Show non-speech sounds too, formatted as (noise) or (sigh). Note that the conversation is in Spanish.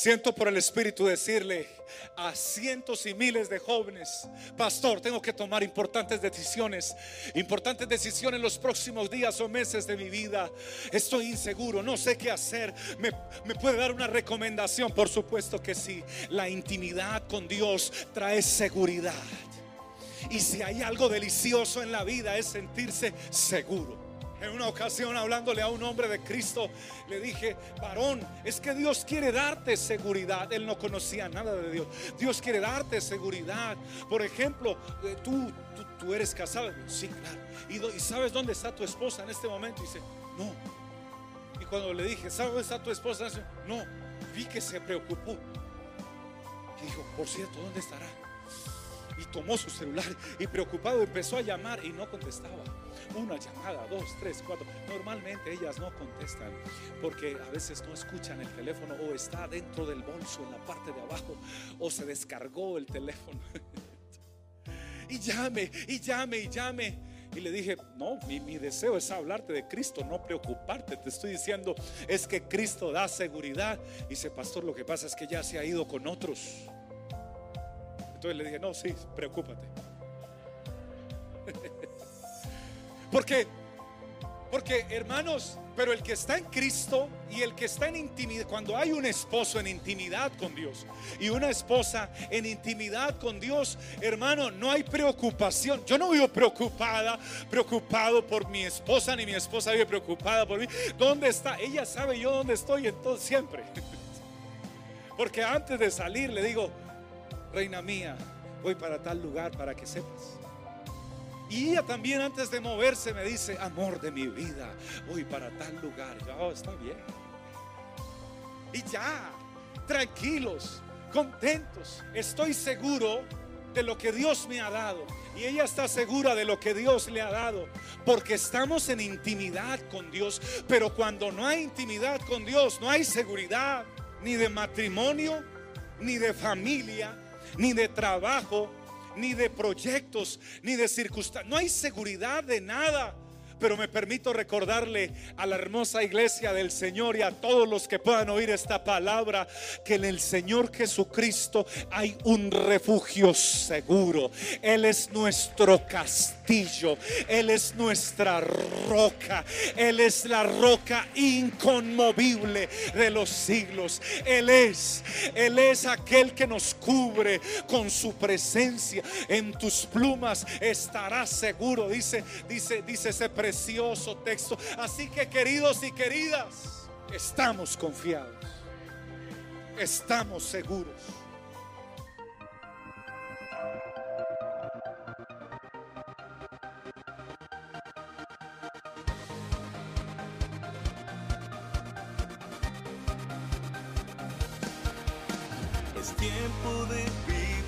Siento por el Espíritu decirle a cientos y miles de jóvenes, pastor, tengo que tomar importantes decisiones, importantes decisiones en los próximos días o meses de mi vida. Estoy inseguro, no sé qué hacer. ¿Me, me puede dar una recomendación? Por supuesto que sí. La intimidad con Dios trae seguridad. Y si hay algo delicioso en la vida es sentirse seguro. En una ocasión hablándole a un hombre de Cristo, le dije, varón, es que Dios quiere darte seguridad. Él no conocía nada de Dios. Dios quiere darte seguridad. Por ejemplo, eh, tú, tú, eres casado. Sí, claro. ¿Y, sabes dónde está tu esposa en este momento? Dice, no. Y cuando le dije, ¿sabes dónde está tu esposa? Dice, no. Vi que se preocupó. Y dijo, por cierto, ¿dónde estará? Y tomó su celular y preocupado empezó a llamar y no contestaba una llamada, dos, tres, cuatro. Normalmente ellas no contestan porque a veces no escuchan el teléfono o está dentro del bolso en la parte de abajo o se descargó el teléfono. (laughs) y llame, y llame, y llame. Y le dije, no, mi, mi, deseo es hablarte de Cristo, no preocuparte. Te estoy diciendo, es que Cristo da seguridad. Y dice, pastor, lo que pasa es que ya se ha ido con otros. Entonces le dije, no, sí, preocúpate. (laughs) Porque, porque hermanos, pero el que está en Cristo y el que está en intimidad, cuando hay un esposo en intimidad con Dios y una esposa en intimidad con Dios, hermano, no hay preocupación. Yo no vivo preocupada, preocupado por mi esposa, ni mi esposa vive preocupada por mí. ¿Dónde está? Ella sabe yo dónde estoy entonces siempre. (laughs) Porque antes de salir le digo, reina mía, voy para tal lugar para que sepas. Y ella también antes de moverse me dice, amor de mi vida, voy para tal lugar. Ya, oh, está bien. Y ya, tranquilos, contentos. Estoy seguro de lo que Dios me ha dado. Y ella está segura de lo que Dios le ha dado. Porque estamos en intimidad con Dios. Pero cuando no hay intimidad con Dios, no hay seguridad ni de matrimonio, ni de familia, ni de trabajo, ni de proyectos, ni de circunstancias. No hay seguridad de nada. Pero me permito recordarle a la hermosa iglesia del Señor y a todos los que puedan oír esta palabra que en el Señor Jesucristo hay un refugio seguro. Él es nuestro castillo. Él es nuestra roca. Él es la roca inconmovible de los siglos. Él es, Él es aquel que nos cubre con su presencia. En tus plumas estarás seguro. Dice, dice, dice ese precioso texto. Así que queridos y queridas, estamos confiados. Estamos seguros. Es tiempo de vivir